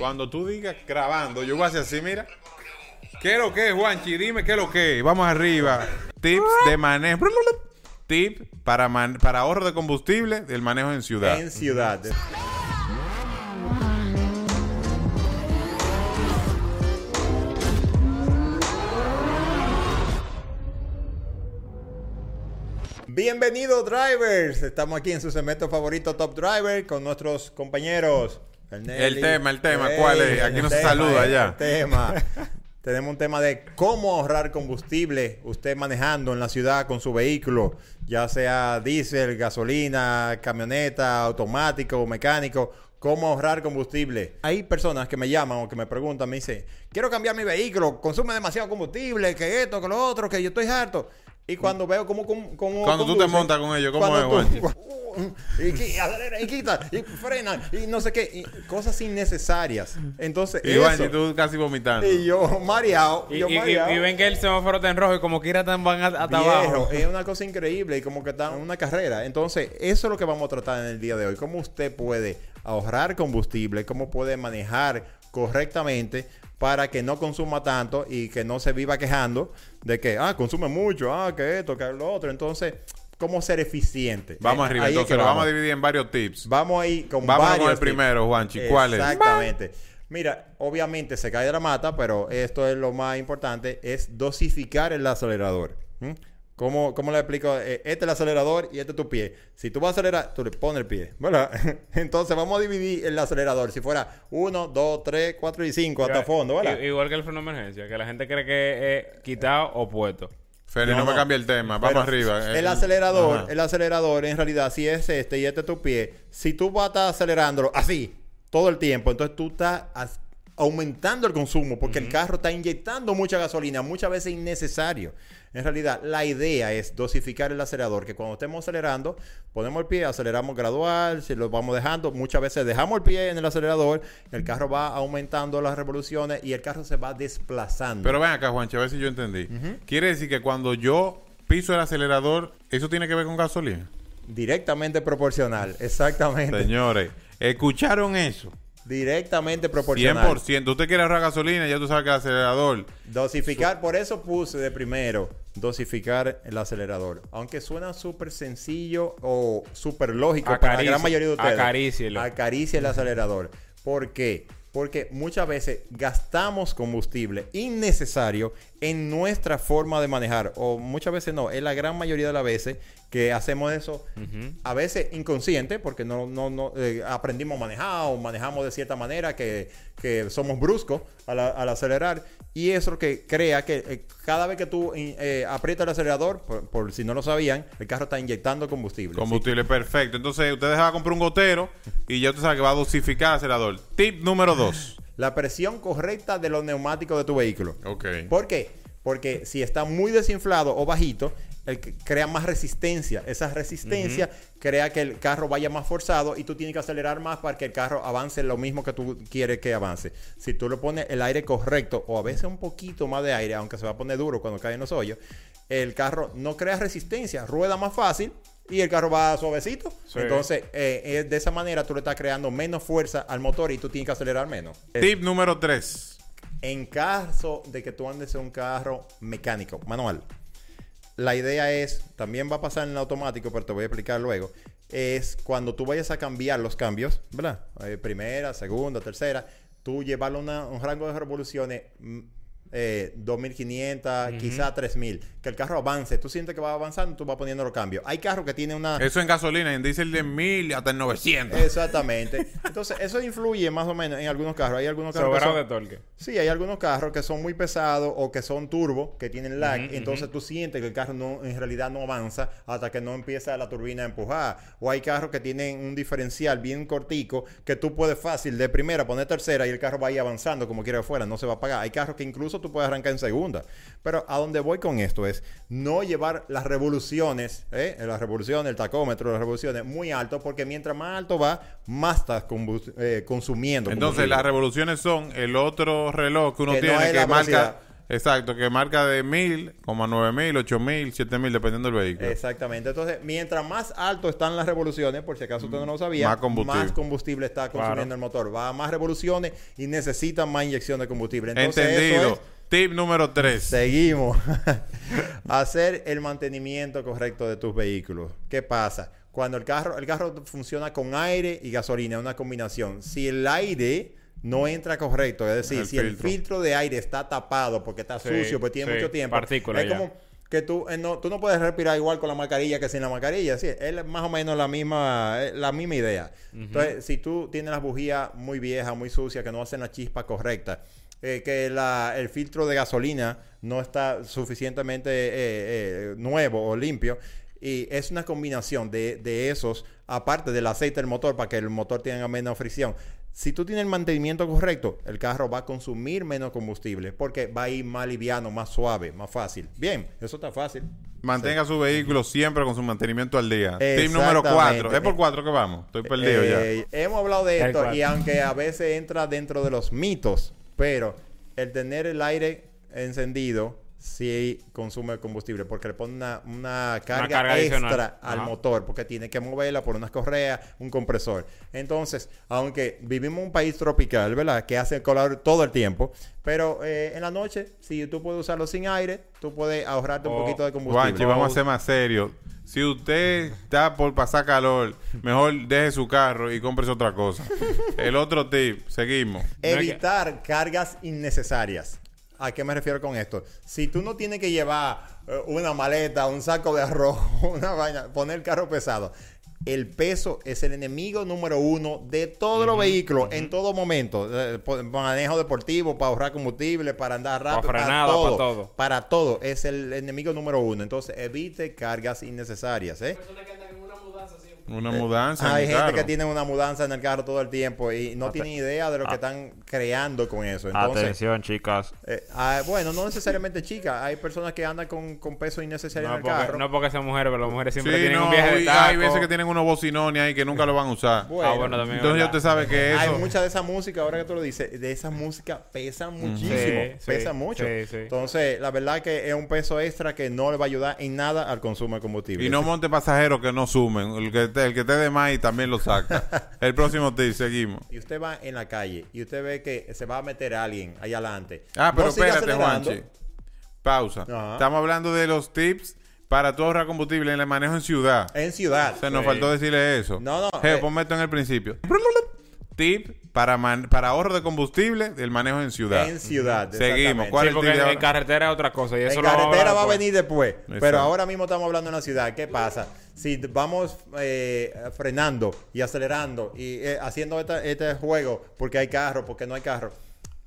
Cuando tú digas grabando, yo voy a hacer así, mira. ¿Qué es lo que es, Juanchi? Dime qué es lo que es. Vamos arriba. Tips de manejo. Tip para, man- para ahorro de combustible del manejo en ciudad. En ciudad. Bienvenidos drivers, estamos aquí en su segmento favorito Top Driver con nuestros compañeros. El tema, el tema, ¿cuál es? Aquí el no se saluda el ya. tema. Tenemos un tema de cómo ahorrar combustible usted manejando en la ciudad con su vehículo, ya sea diésel, gasolina, camioneta, automático, mecánico. Cómo ahorrar combustible. Hay personas que me llaman o que me preguntan, me dicen, quiero cambiar mi vehículo, consume demasiado combustible, que esto, que lo otro, que yo estoy harto. Y cuando veo cómo... cómo, cómo Cuando tú te montas con ellos, ¿cómo es, tú- y, acelera, y quita, y frena, y no sé qué, y cosas innecesarias. Entonces, Y eso- Juanchi, tú casi vomitando. y yo mareado, Y, yo y- y- mareado. y ven que el semáforo está en rojo y como quiera tan van a- hasta Viejo, abajo. es una cosa increíble y como que está en una carrera. Entonces, eso es lo que vamos a tratar en el día de hoy. Cómo usted puede ahorrar combustible, cómo puede manejar correctamente para que no consuma tanto y que no se viva quejando de que, ah, consume mucho, ah, que esto, que lo otro. Entonces, cómo ser eficiente. Vamos arriba, ahí entonces lo vamos a dividir en varios tips. Vamos ahí con Vámonos varios con el tips. primero, Juanchi. ¿Cuál es? Exactamente. Mira, obviamente se cae de la mata, pero esto es lo más importante, es dosificar el acelerador. ¿Mm? ¿Cómo, cómo le explico? Eh, Este es el acelerador y este es tu pie. Si tú vas a acelerar, tú le pones el pie, ¿verdad? Entonces vamos a dividir el acelerador. Si fuera 1, 2, 3, 4 y 5 hasta fondo, ¿verdad? Igual que el freno de emergencia, que la gente cree que es quitado o puesto. Feli, no, No, me cambie el tema. Vamos Pero arriba. El Eh, acelerador, ajá. el acelerador en realidad, si es este y este es tu pie, si tú vas a estar acelerándolo así todo el tiempo, entonces tú estás aumentando el consumo porque el carro está inyectando mucha gasolina, muchas veces innecesario. En realidad, la idea es dosificar el acelerador, que cuando estemos acelerando, ponemos el pie, aceleramos gradual, si lo vamos dejando, muchas veces dejamos el pie en el acelerador, el carro va aumentando las revoluciones y el carro se va desplazando. Pero ven acá, Juanchi, a ver si yo entendí. Quiere decir que cuando yo piso el acelerador, ¿eso tiene que ver con gasolina? Directamente proporcional, exactamente. Señores, ¿escucharon eso? Directamente proporcional. 100%. Usted quiere ahorrar gasolina, ya tú sabes que el acelerador... Dosificar, por eso puse de primero, dosificar el acelerador. Aunque suena súper sencillo o súper lógico para la gran mayoría de ustedes. acarícielo. Acaricie el acelerador. ¿Por qué? Porque muchas veces gastamos combustible innecesario en nuestra forma de manejar. O muchas veces no, es la gran mayoría de las veces que hacemos eso. A veces inconsciente, porque no, no, no eh, aprendimos a manejar o manejamos de cierta manera que, que somos bruscos al, al acelerar. Y eso que crea que eh, cada vez que tú eh, aprietas el acelerador, por, por si no lo sabían, el carro está inyectando combustible. Combustible perfecto. Entonces, usted va a comprar un gotero y ya usted sabe que va a dosificar el acelerador. Tip número 2. La presión correcta de los neumáticos de tu vehículo. Ok. ¿Por qué? Porque si está muy desinflado o bajito, el que crea más resistencia. Esa resistencia crea que el carro vaya más forzado y tú tienes que acelerar más para que el carro avance lo mismo que tú quieres que avance. Si tú le pones el aire correcto o a veces un poquito más de aire, aunque se va a poner duro cuando cae en los hoyos, el carro no crea resistencia, rueda más fácil y el carro va suavecito. Sí. Entonces, eh, de esa manera tú le estás creando menos fuerza al motor y tú tienes que acelerar menos. Tip número 3. En caso de que tú andes en un carro mecánico, manual, la idea es, también va a pasar en el automático, pero te voy a explicar luego, es cuando tú vayas a cambiar los cambios, ¿verdad? Eh, primera, segunda, tercera, tú llevarlo a un rango de revoluciones mm, eh, 2500, quizá 3000, que el carro avance, tú sientes que va avanzando, tú vas poniendo los cambios. Hay carros que tienen una... Eso en gasolina, en diésel de 1000 hasta en 900. Exactamente. Entonces, eso influye más o menos en algunos carros. Hay algunos carros que Sobrado son- de torque. Sí, hay algunos carros que son muy pesados o que son turbo, que tienen lag. Entonces tú sientes que el carro no, en realidad no avanza hasta que no empieza la turbina a empujar. O hay carros que tienen un diferencial bien cortico que tú puedes fácil de primera poner tercera y el carro va a ir avanzando como quiera fuera, no se va a apagar. Hay carros que incluso tú puedes arrancar en segunda. Pero a donde voy con esto es no llevar las revoluciones, ¿eh? las revoluciones, el tacómetro, las revoluciones muy alto, porque mientras más alto va, más estás eh, consumiendo. Entonces, las revoluciones son el otro reloj que uno Que tiene que marca. Exacto, que marca de mil, como a nueve mil, ocho mil, siete mil, dependiendo del vehículo. Exactamente. Entonces, mientras más alto están las revoluciones, por si acaso usted no lo sabía, Más combustible. más combustible está consumiendo Claro. el motor. Va a más revoluciones y necesita más inyección de combustible. Entonces, Entendido. eso es- Tip número tres. Seguimos. Hacer el mantenimiento correcto de tus vehículos. ¿Qué pasa? Cuando el carro, el carro funciona con aire y gasolina, es una combinación. Si el aire no entra correcto, es decir, El si el filtro. de aire está tapado porque está Sí, sucio, porque tiene sí, mucho tiempo, partículas es ya. como que tú, eh, no, tú no puedes respirar igual con la mascarilla que sin la mascarilla. Sí, es más o menos la misma, eh, la misma idea. Entonces, si tú tienes las bujías muy viejas, muy sucias, que no hacen la chispa correcta, eh, que la- el filtro de gasolina no está suficientemente eh, nuevo o limpio, y es una combinación de, de esos, aparte del aceite del motor, para que el motor tenga menos fricción. Si tú tienes el mantenimiento correcto, el carro va a consumir menos combustible porque va a ir más liviano, más suave, más fácil. Bien, eso está fácil. Mantenga su vehículo siempre con su mantenimiento al día. Tip número Exactamente. cuatro. Es por cuatro que vamos. Estoy perdido Eh, Hemos hablado de esto y aunque a veces entra dentro de los mitos, pero el tener el aire encendido sí consume combustible porque le pone una, una carga, carga adicional. extra al Ajá. motor porque tiene que moverla por unas correas, un compresor. Entonces, aunque vivimos en un país tropical, ¿verdad? Que hace calor todo el tiempo, pero eh, en la noche, si tú puedes usarlo sin aire, tú puedes ahorrarte un O- poquito de combustible. Juanchi, vamos a ser más serios. Si usted está por pasar calor, mejor deje su carro y cómprese otra cosa. El otro tip, seguimos. Evitar cargas innecesarias. ¿A qué me refiero con esto? Si tú no tienes que llevar eh, una maleta, un saco de arroz, una vaina, poner el carro pesado. El peso es el enemigo número uno de todos los vehículos en todo momento. Eh, manejo deportivo, para ahorrar combustible, para andar rápido, para, frenada, todo, para todo. Para todo. Es el enemigo número uno. Entonces, evite cargas innecesarias. ¿eh? Personas que andan en una mudanza siempre. Una mudanza. en Hay el gente carro. que tiene una mudanza en el carro todo el tiempo y no tienen idea de lo que están creando con eso. Entonces, Atención, chicas. eh, ah, bueno, no necesariamente chicas. Hay personas que andan con, con peso innecesario No en el porque, carro. no porque sean mujeres, pero las mujeres siempre Sí, tienen no, un viaje de y taco. hay veces que tienen unos bocinones ahí que nunca lo van a usar. Bueno, Ah, bueno, también. es Entonces ya verdad. usted sabe que Hay eso... mucha de esa música, ahora que tú lo dices, de esa música pesa muchísimo. Sí, sí, pesa mucho. sí, sí. Entonces, la verdad que es un peso extra que no le va a ayudar en nada al consumo de combustible. Y no monte pasajeros que no sumen. El que, te- el que te dé más y también lo saca. el próximo tip, seguimos. Y usted va en la calle y usted ve que se va a meter alguien ahí adelante. Ah, pero No espérate. Juanchi. Pausa. Ajá. Estamos hablando de los tips para tu ahorrar combustible en el manejo en ciudad. En ciudad. Se nos Sí. faltó decirle eso. No, no, Geo, eh. ponme esto en el principio. Tip para, man- para ahorro de combustible del manejo en ciudad. En ciudad. Seguimos. ¿Cuál Sí, porque de en, carretera es otra cosa. Y eso en lo vamos a carretera va a venir después. Exacto. Pero ahora mismo estamos hablando en la ciudad. ¿Qué pasa? Si vamos eh, frenando y acelerando y eh, haciendo esta- este juego porque hay carro, porque no hay carro,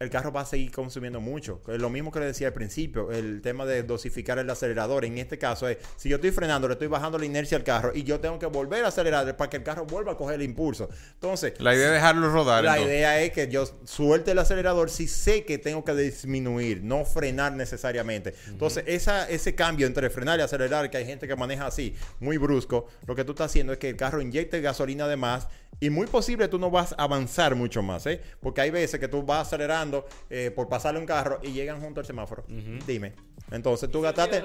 el carro va a seguir consumiendo mucho. Es lo mismo que le decía al principio, el tema de dosificar el acelerador. En este caso es, si yo estoy frenando, le estoy bajando la inercia al carro y yo tengo que volver a acelerar para que el carro vuelva a coger el impulso. Entonces, La idea es dejarlo rodar. la entonces. idea es que yo suelte el acelerador si sé que tengo que disminuir, no frenar necesariamente. Entonces, esa, ese cambio entre frenar y acelerar, que hay gente que maneja así, muy brusco, lo que tú estás haciendo es que el carro inyecte gasolina de más y muy posible tú no vas a avanzar mucho más, ¿eh? Porque hay veces que tú vas acelerando eh, por pasarle un carro y llegan junto al semáforo. Dime. Entonces tú gastaste...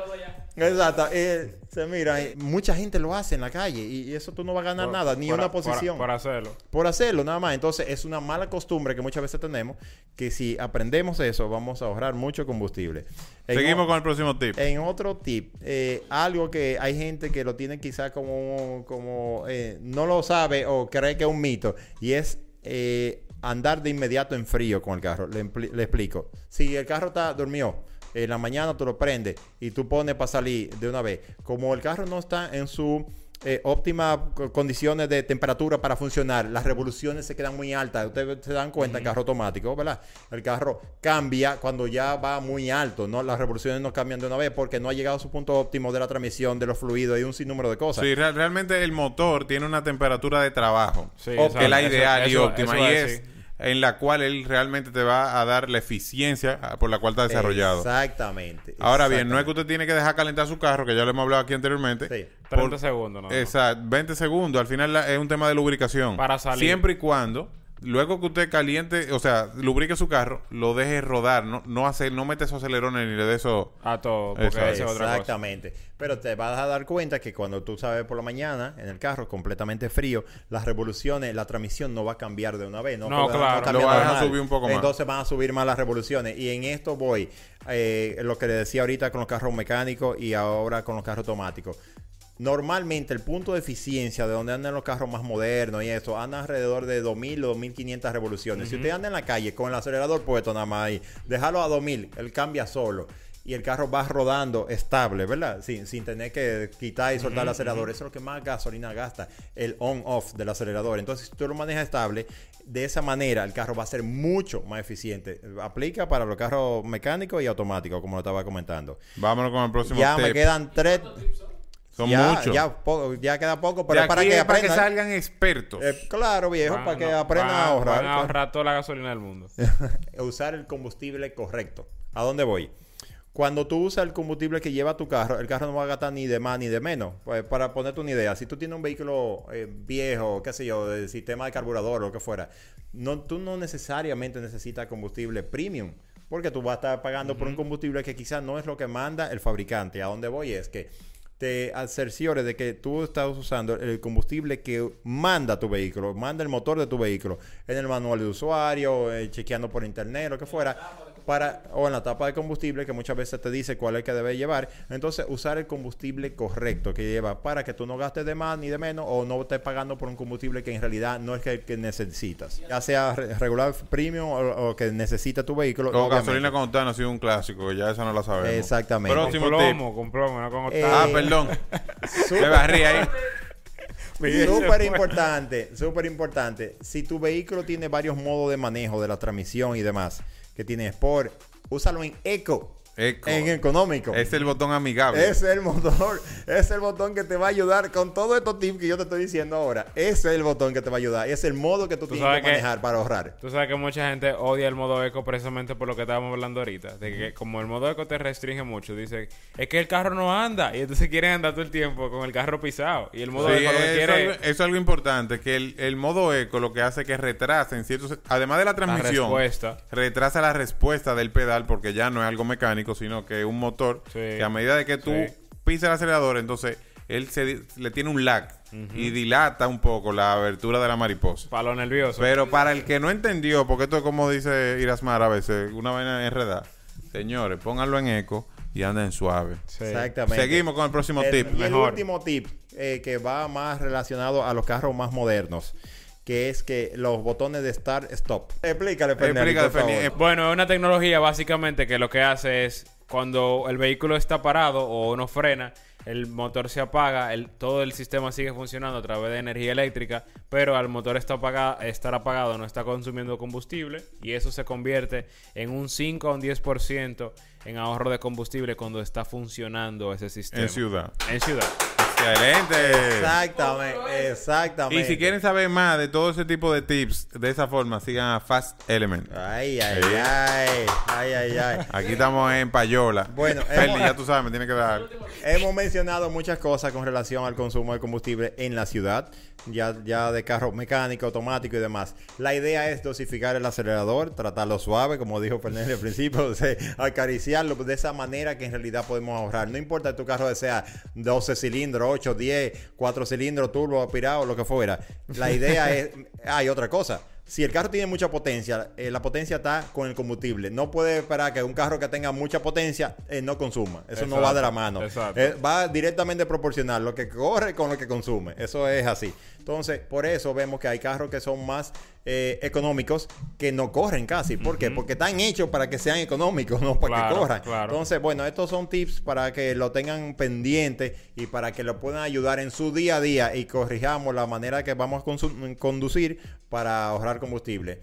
Exacto. eh, se mira, eh, mucha gente lo hace en la calle y, y eso tú no vas a ganar Por- nada, ni por- una posición Por, hacerlo. por hacerlo nada más. Entonces es una mala costumbre que muchas veces tenemos que si aprendemos eso vamos a ahorrar mucho combustible. En Seguimos con el próximo tip. En otro tip, eh, algo que hay gente que lo tiene quizás como, como eh, no lo sabe o cree que un mito y es eh, andar de inmediato en frío con el carro. Le explico. Si el carro está dormido, en la mañana tú lo prendes y tú pones para salir de una vez. Como el carro no está en su eh, óptimas co- condiciones de temperatura para funcionar, las revoluciones se quedan muy altas. Ustedes se dan cuenta, el carro automático, ¿verdad? El carro cambia cuando ya va muy alto, ¿no? Las revoluciones no cambian de una vez porque no ha llegado a su punto óptimo de la transmisión, de los fluidos y un sinnúmero de cosas. Sí, real- realmente el motor tiene una temperatura de trabajo. Sí, que es la Eso- ideal y eso- óptima. eso y es en la cual él realmente te va a dar la eficiencia ah, por la cual está desarrollado. Exactamente. Ahora bien, no es que usted tiene que dejar calentar su carro, que ya lo hemos hablado aquí anteriormente. Sí. 30 por- segundos, ¿no? Exacto, 20 segundos. Al final la- es un tema de lubricación. Para salir. Siempre y cuando luego que usted caliente, o sea, lubrique su carro, lo deje rodar, no, no hacer, no mete esos acelerones ni le dé eso. A todo, porque esa es otra cosa. Exactamente. Pero te vas a dar cuenta que cuando tú sabes por la mañana en el carro completamente frío, las revoluciones, la transmisión no va a cambiar de una vez. No, No, claro. cambia Lo van a normal. subir un poco más. Entonces van a subir más las revoluciones. Y en esto voy, eh, lo que le decía ahorita con los carros mecánicos y ahora con los carros automáticos. Normalmente el punto de eficiencia de donde andan los carros más modernos y eso, anda alrededor de 2000 o 2500 revoluciones. Si usted anda en la calle con el acelerador puesto nada más ahí, déjalo a 2000, él cambia solo. Y el carro va rodando estable, ¿verdad? Sin, sin tener que quitar y soltar el acelerador. Eso es lo que más gasolina gasta, el on-off del acelerador. Entonces, si tú lo manejas estable, de esa manera el carro va a ser mucho más eficiente. Aplica para los carros mecánicos y automáticos, como lo estaba comentando. Vámonos con el próximo Ya me quedan tres. Son ya, muchos. Ya, po- ya queda poco, pero para que es para que aprendan. salgan expertos. Eh, claro, viejo, Van- para que no, aprendan van- a ahorrar. Van a ahorrar toda la gasolina del mundo. Usar el combustible correcto. ¿A dónde voy? Cuando tú usas el combustible que lleva tu carro, el carro no va a gastar ni de más ni de menos. Pues, para ponerte una idea, si tú tienes un vehículo eh, viejo, qué sé yo, del sistema de carburador o lo que fuera, no, tú no necesariamente necesitas combustible premium. Porque tú vas a estar pagando por un combustible que quizás no es lo que manda el fabricante. A dónde voy es que te cerciores de que tú estás usando el combustible que manda tu vehículo, manda el motor de tu vehículo en el manual de usuario, eh, chequeando por internet, lo que fuera, para o en la tapa de combustible que muchas veces te dice cuál es el que debe llevar. Entonces, usar el combustible correcto que lleva para que tú no gastes de más ni de menos o no estés pagando por un combustible que en realidad no es el que necesitas. Ya sea re- regular premium o, o que necesita tu vehículo. Con obviamente. gasolina con octano ha sido un clásico, que ya esa no la sabemos. Exactamente. Con Próximo tip. plomo, con plomo, no con Eh, octano. Ah, perdón. Me barrí ahí. Súper importante, súper importante. Si tu vehículo tiene varios modos de manejo de la transmisión y demás, que tiene Sport, úsalo en Eco, Eco. en económico. Es el botón amigable. Es el motor, es el botón que te va a ayudar con todos estos tips que yo te estoy diciendo ahora. Ese es el botón que te va a ayudar. Es el modo que tú, Tú tienes que que- manejar para ahorrar. Tú sabes que mucha gente odia el modo eco precisamente por lo que estábamos hablando ahorita. De que como el modo eco te restringe mucho, dice, es que el carro no anda. Y entonces quieren andar todo el tiempo con el carro pisado. Y el modo Sí, eco lo que eso, quiere es algo, eso es algo importante, que el, el modo eco lo que hace es que retrasa en ciertos... Además de la la transmisión, respuesta. retrasa la respuesta del pedal porque ya no es algo mecánico, sino que es un motor Sí. que a medida de que tú Sí. pisas el acelerador, entonces él se, le tiene un lag y dilata un poco la abertura de la mariposa. Para lo nervioso. Pero para el que no entendió, porque esto es como dice Irasmar a veces, una vaina enredada, señores, pónganlo en eco y anden suave. Sí. Exactamente. Seguimos con el próximo El- tip. Y el mejor. último tip, eh, que va más relacionado a los carros más modernos, que es que los botones de Start Stop. Explícale, Explícale, por favor. Bueno, es una tecnología básicamente que lo que hace es cuando el vehículo está parado o no frena, el motor se apaga, el, todo el sistema sigue funcionando a través de energía eléctrica, pero al motor está apaga- estar apagado no está consumiendo combustible y eso se convierte en un 5 a un 10% en ahorro de combustible cuando está funcionando ese sistema. En ciudad. En ciudad. Excelente. Exactamente, exactamente. Y si quieren saber más de todo ese tipo de tips, de esa forma, sigan a Fast Element. Ay, ay, Sí. ay, ay, ay, ay. Aquí estamos en Payola. Bueno, hemos- ya tú sabes, me tiene que dar. Hemos mencionado muchas cosas con relación al consumo de combustible en la ciudad, ya, ya de carro mecánico, automático y demás. La idea es dosificar el acelerador, tratarlo suave, como dijo Fernando al principio, o sea, acariciarlo de esa manera que en realidad podemos ahorrar. No importa que tu carro sea 12 cilindros, 8, 10, 4 cilindros, turbo, aspirado, lo que fuera. La idea es, hay otra cosa. Si el carro tiene mucha potencia, eh, la potencia está con el combustible. No puede esperar que un carro que tenga mucha potencia eh, no consuma. Eso no va de la mano. Exacto. Eh, va directamente proporcional lo que corre con lo que consume. Eso es así. Entonces, por eso vemos que hay carros que son más eh, económicos que no corren casi. ¿Por qué? Porque están hechos para que sean económicos, no para Claro, que corran. claro. Entonces, bueno, estos son tips para que lo tengan pendiente y para que lo puedan ayudar en su día a día y corrijamos la manera que vamos a conducir para ahorrar combustible.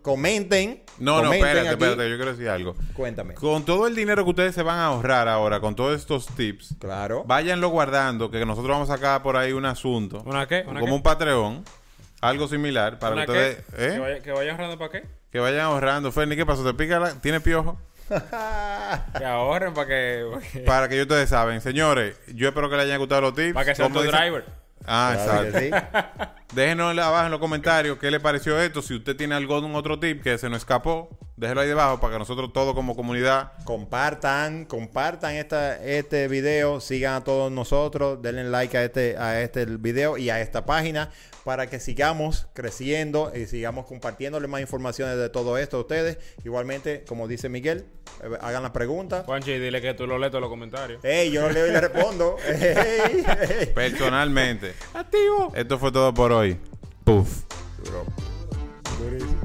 Comenten. No, no, espérate, aquí. espérate, yo quiero decir algo. Cuéntame. Con todo el dinero que ustedes se van a ahorrar ahora, con todos estos tips, Claro. váyanlo guardando, que nosotros vamos a sacar por ahí un asunto. ¿Una qué? ¿Una como qué? un Patreon. Algo similar para ¿Una que ustedes... qué? ¿eh? ¿Que, vaya, que vaya ahorrando para qué? Que vayan ahorrando. Fernie, ¿qué pasó? ¿Te pica la... ¿Tiene piojo? Que ahorren para que... para que- Para que ustedes saben. Señores, yo espero que les hayan gustado los tips. Para que sea tu dice- driver. Ah, Claro exacto. Déjenos abajo en los comentarios qué le pareció esto. Si usted tiene algún otro tip que se nos escapó, déjelo ahí debajo para que nosotros todos como comunidad Compartan, compartan esta, este video, sigan a todos nosotros, denle like a este, a este video y a esta página para que sigamos creciendo y sigamos compartiéndole más informaciones de todo esto a ustedes. Igualmente, como dice Miguel, eh, hagan las preguntas. Juanchi, dile que tú lo lees todos los comentarios. Ey, yo no leo y le respondo. Ey, ey. personalmente. Activo. Esto fue todo por hoy. enjoy. Poof. Good